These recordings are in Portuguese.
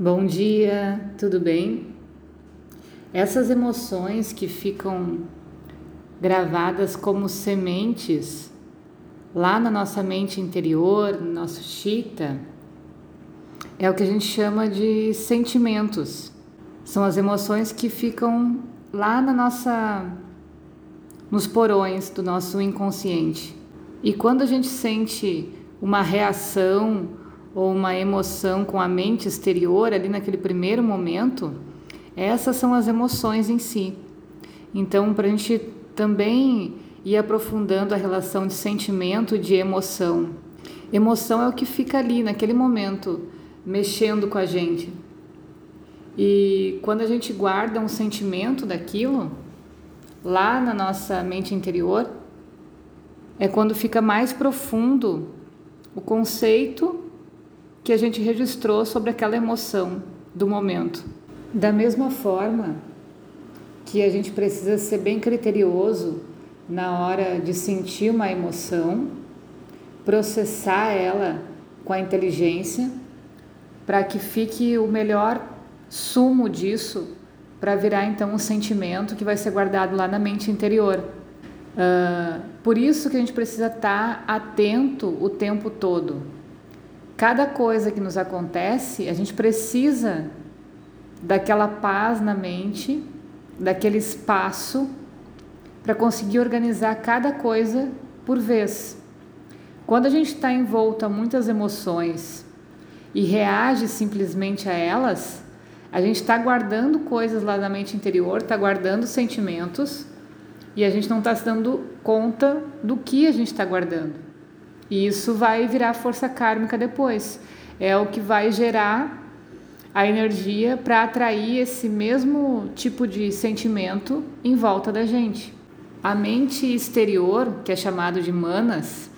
Bom dia, tudo bem? Essas emoções que ficam gravadas como sementes lá na nossa mente interior, no nosso chita, é o que a gente chama de sentimentos. São as emoções que ficam lá na nossa nos porões do nosso inconsciente. E quando a gente sente uma reação ou uma emoção com a mente exterior ali naquele primeiro momento, essas são as emoções em si. Então, para a gente também ir aprofundando a relação de sentimento e de emoção. Emoção é o que fica ali naquele momento, mexendo com a gente. E quando a gente guarda um sentimento daquilo, lá na nossa mente interior, é quando fica mais profundo o conceito que a gente registrou sobre aquela emoção do momento. Da mesma forma que a gente precisa ser bem criterioso na hora de sentir uma emoção, processar ela com a inteligência para que fique o melhor sumo disso para virar então um sentimento que vai ser guardado lá na mente interior. Uh, por isso que a gente precisa estar tá atento o tempo todo cada coisa que nos acontece, a gente precisa daquela paz na mente, daquele espaço para conseguir organizar cada coisa por vez. Quando a gente está envolto a muitas emoções e reage simplesmente a elas, a gente está guardando coisas lá na mente interior, está guardando sentimentos e a gente não está se dando conta do que a gente está guardando. E isso vai virar força kármica depois. É o que vai gerar a energia para atrair esse mesmo tipo de sentimento em volta da gente. A mente exterior, que é chamado de manas,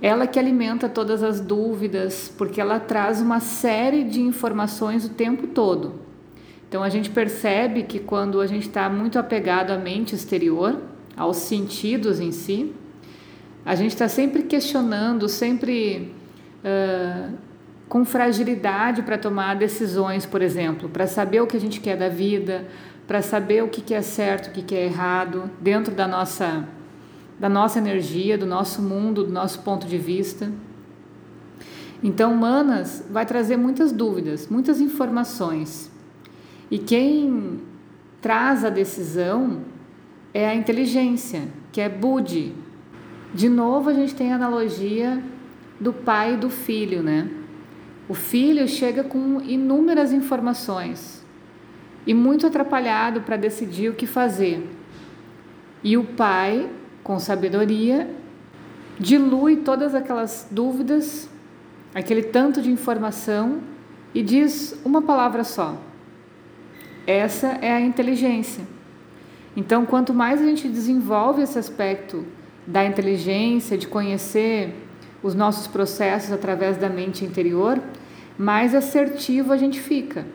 ela que alimenta todas as dúvidas, porque ela traz uma série de informações o tempo todo. Então a gente percebe que quando a gente está muito apegado à mente exterior, aos sentidos em si, a gente está sempre questionando, sempre uh, com fragilidade para tomar decisões, por exemplo, para saber o que a gente quer da vida, para saber o que, que é certo, o que, que é errado, dentro da nossa, da nossa energia, do nosso mundo, do nosso ponto de vista. Então, Manas vai trazer muitas dúvidas, muitas informações. E quem traz a decisão é a inteligência, que é Budi, de novo, a gente tem a analogia do pai e do filho, né? O filho chega com inúmeras informações e muito atrapalhado para decidir o que fazer. E o pai, com sabedoria, dilui todas aquelas dúvidas, aquele tanto de informação e diz uma palavra só. Essa é a inteligência. Então, quanto mais a gente desenvolve esse aspecto da inteligência, de conhecer os nossos processos através da mente interior, mais assertivo a gente fica.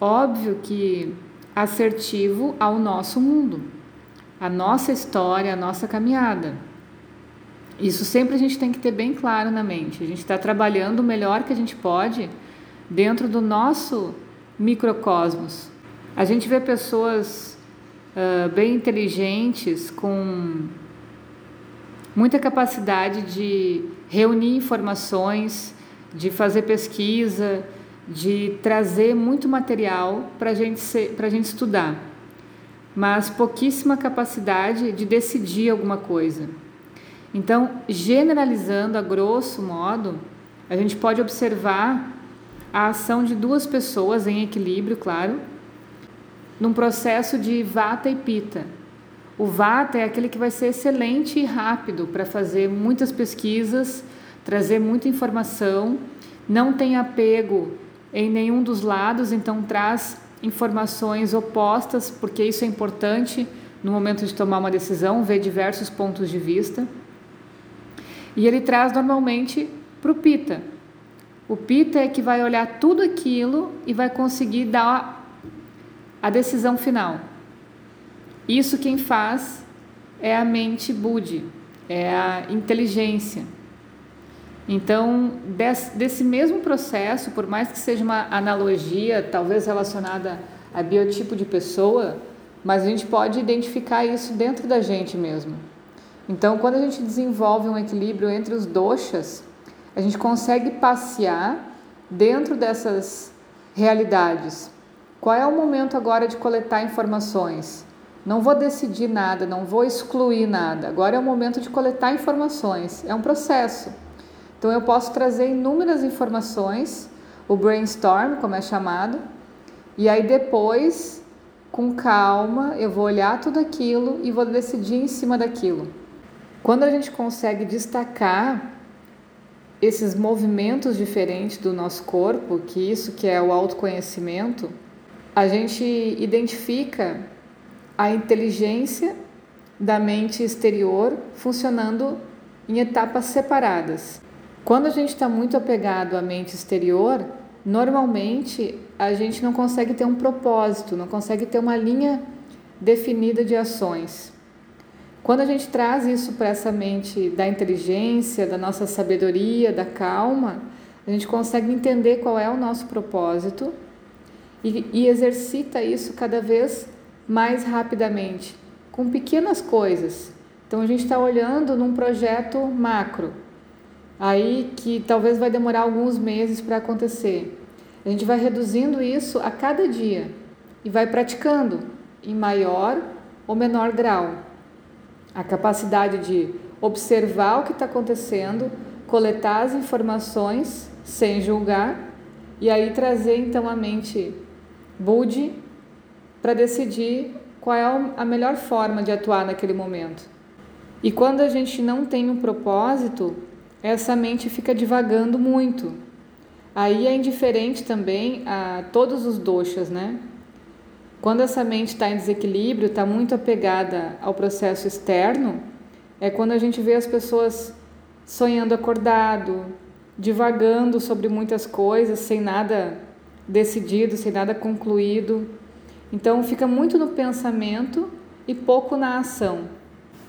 Óbvio que assertivo ao nosso mundo, a nossa história, a nossa caminhada. Isso sempre a gente tem que ter bem claro na mente. A gente está trabalhando o melhor que a gente pode dentro do nosso microcosmos. A gente vê pessoas uh, bem inteligentes com muita capacidade de reunir informações, de fazer pesquisa, de trazer muito material para gente a gente estudar, mas pouquíssima capacidade de decidir alguma coisa. Então, generalizando a grosso modo, a gente pode observar a ação de duas pessoas em equilíbrio, claro, num processo de vata e pita. O Vata é aquele que vai ser excelente e rápido para fazer muitas pesquisas, trazer muita informação, não tem apego em nenhum dos lados, então traz informações opostas, porque isso é importante no momento de tomar uma decisão, ver diversos pontos de vista. E ele traz normalmente para o Pita. O Pita é que vai olhar tudo aquilo e vai conseguir dar a decisão final. Isso quem faz é a mente Budi, é a inteligência. Então, desse, desse mesmo processo, por mais que seja uma analogia, talvez relacionada a biotipo de pessoa, mas a gente pode identificar isso dentro da gente mesmo. Então, quando a gente desenvolve um equilíbrio entre os doshas, a gente consegue passear dentro dessas realidades. Qual é o momento agora de coletar informações? Não vou decidir nada, não vou excluir nada. Agora é o momento de coletar informações. É um processo. Então eu posso trazer inúmeras informações, o brainstorm, como é chamado, e aí depois, com calma, eu vou olhar tudo aquilo e vou decidir em cima daquilo. Quando a gente consegue destacar esses movimentos diferentes do nosso corpo, que isso que é o autoconhecimento, a gente identifica a inteligência da mente exterior funcionando em etapas separadas. Quando a gente está muito apegado à mente exterior, normalmente a gente não consegue ter um propósito, não consegue ter uma linha definida de ações. Quando a gente traz isso para essa mente da inteligência, da nossa sabedoria, da calma, a gente consegue entender qual é o nosso propósito e, e exercita isso cada vez mais rapidamente, com pequenas coisas. Então a gente está olhando num projeto macro, aí que talvez vai demorar alguns meses para acontecer. A gente vai reduzindo isso a cada dia e vai praticando em maior ou menor grau. A capacidade de observar o que está acontecendo, coletar as informações sem julgar e aí trazer então a mente Budi para decidir qual é a melhor forma de atuar naquele momento. E quando a gente não tem um propósito, essa mente fica divagando muito. Aí é indiferente também a todos os doshas, né? Quando essa mente está em desequilíbrio, está muito apegada ao processo externo, é quando a gente vê as pessoas sonhando acordado, divagando sobre muitas coisas, sem nada decidido, sem nada concluído. Então fica muito no pensamento e pouco na ação.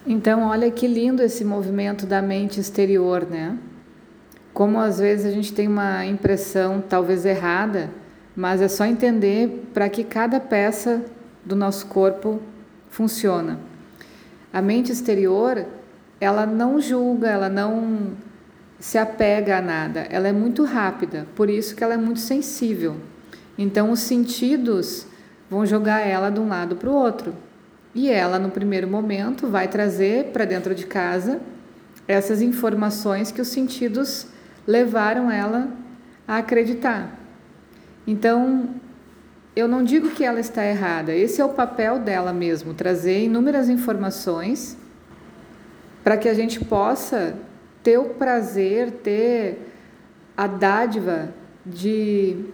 Então, olha que lindo esse movimento da mente exterior, né? Como às vezes a gente tem uma impressão talvez errada, mas é só entender para que cada peça do nosso corpo funciona. A mente exterior, ela não julga, ela não se apega a nada, ela é muito rápida, por isso que ela é muito sensível. Então os sentidos vão jogar ela de um lado para o outro. E ela, no primeiro momento, vai trazer para dentro de casa essas informações que os sentidos levaram ela a acreditar. Então, eu não digo que ela está errada, esse é o papel dela mesmo, trazer inúmeras informações para que a gente possa ter o prazer, ter a dádiva de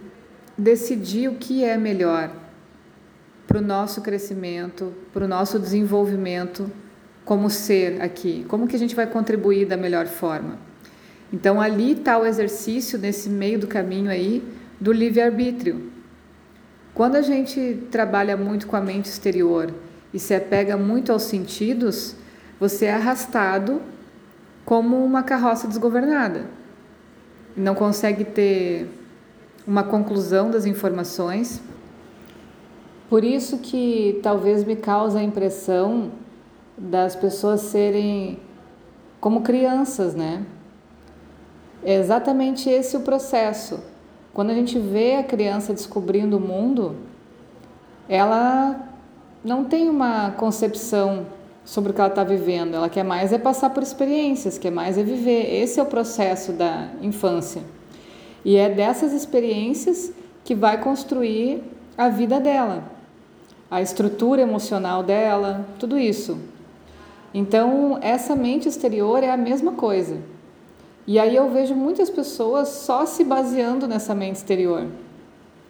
decidir o que é melhor para o nosso crescimento, para o nosso desenvolvimento como ser aqui. Como que a gente vai contribuir da melhor forma? Então ali está o exercício nesse meio do caminho aí do livre-arbítrio. Quando a gente trabalha muito com a mente exterior e se apega muito aos sentidos, você é arrastado como uma carroça desgovernada. Não consegue ter uma conclusão das informações. Por isso que talvez me causa a impressão das pessoas serem como crianças, né? É exatamente esse o processo. Quando a gente vê a criança descobrindo o mundo, ela não tem uma concepção sobre o que ela está vivendo. Ela quer mais é passar por experiências, quer mais é viver. Esse é o processo da infância. E é dessas experiências que vai construir a vida dela, a estrutura emocional dela, tudo isso. Então, essa mente exterior é a mesma coisa. E aí eu vejo muitas pessoas só se baseando nessa mente exterior.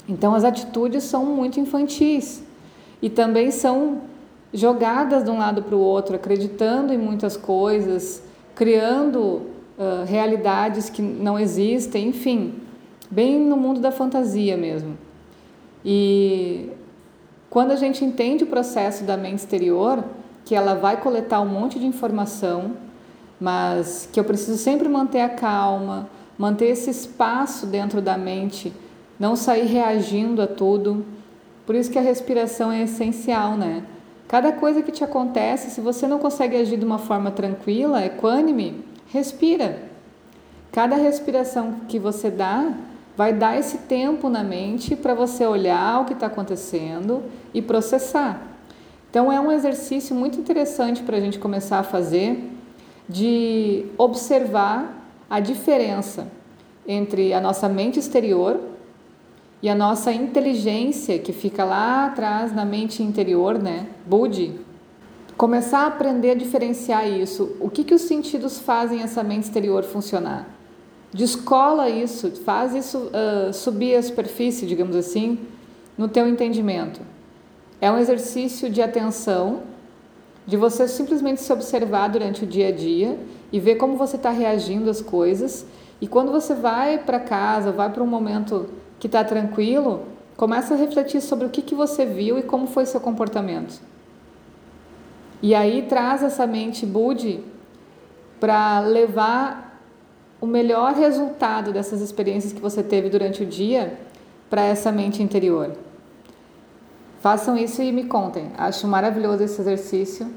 Então, as atitudes são muito infantis e também são jogadas de um lado para o outro, acreditando em muitas coisas, criando uh, realidades que não existem, enfim bem no mundo da fantasia mesmo. E quando a gente entende o processo da mente exterior, que ela vai coletar um monte de informação, mas que eu preciso sempre manter a calma, manter esse espaço dentro da mente, não sair reagindo a tudo. Por isso que a respiração é essencial, né? Cada coisa que te acontece, se você não consegue agir de uma forma tranquila, equânime, respira. Cada respiração que você dá vai dar esse tempo na mente para você olhar o que está acontecendo e processar. Então é um exercício muito interessante para a gente começar a fazer de observar a diferença entre a nossa mente exterior e a nossa inteligência que fica lá atrás na mente interior, né? Budi. Começar a aprender a diferenciar isso. O que, que os sentidos fazem essa mente exterior funcionar? Descola isso, faz isso uh, subir a superfície, digamos assim, no teu entendimento. É um exercício de atenção, de você simplesmente se observar durante o dia a dia e ver como você está reagindo às coisas. E quando você vai para casa, vai para um momento que está tranquilo, começa a refletir sobre o que, que você viu e como foi seu comportamento. E aí traz essa mente Budi para levar o melhor resultado dessas experiências que você teve durante o dia para essa mente interior. Façam isso e me contem. Acho maravilhoso esse exercício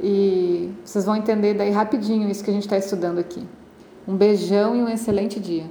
e vocês vão entender daí rapidinho isso que a gente está estudando aqui. Um beijão e um excelente dia.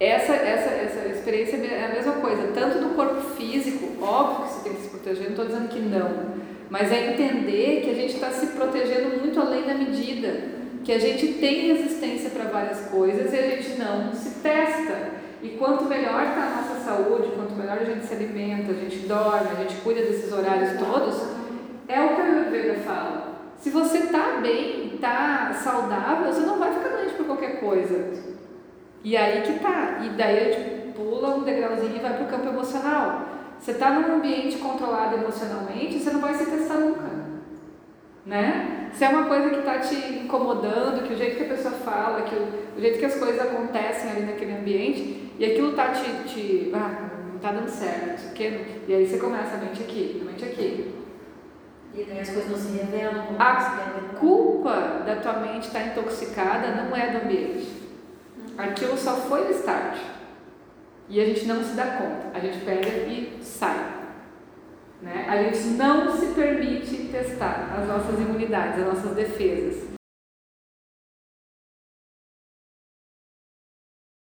Essa, essa, essa experiência é a mesma coisa, tanto do corpo físico, óbvio que você tem que se proteger, não estou dizendo que não, mas é entender que a gente está se protegendo muito além da medida, que a gente tem resistência para várias coisas e a gente não se testa. E quanto melhor está a nossa saúde, quanto melhor a gente se alimenta, a gente dorme, a gente cuida desses horários todos, é o que a Ayurveda fala. Se você está bem, está saudável, você não vai ficar doente por qualquer coisa. E aí que tá. E daí a gente pula um degrauzinho e vai para o campo emocional. Você está num ambiente controlado emocionalmente, você não vai se testar nunca. Né? Se é uma coisa que está te incomodando, que o jeito que a pessoa fala, que o, o jeito que as coisas acontecem ali naquele ambiente, e aquilo está te, te. Ah, não está dando certo, quê. E aí você começa a mente aqui, a mente aqui. E daí as coisas não se revelam. A culpa da tua mente estar tá intoxicada não é do ambiente Aquilo só foi o start. E a gente não se dá conta. A gente pega e sai. Né? A gente não se permite testar as nossas imunidades, as nossas defesas.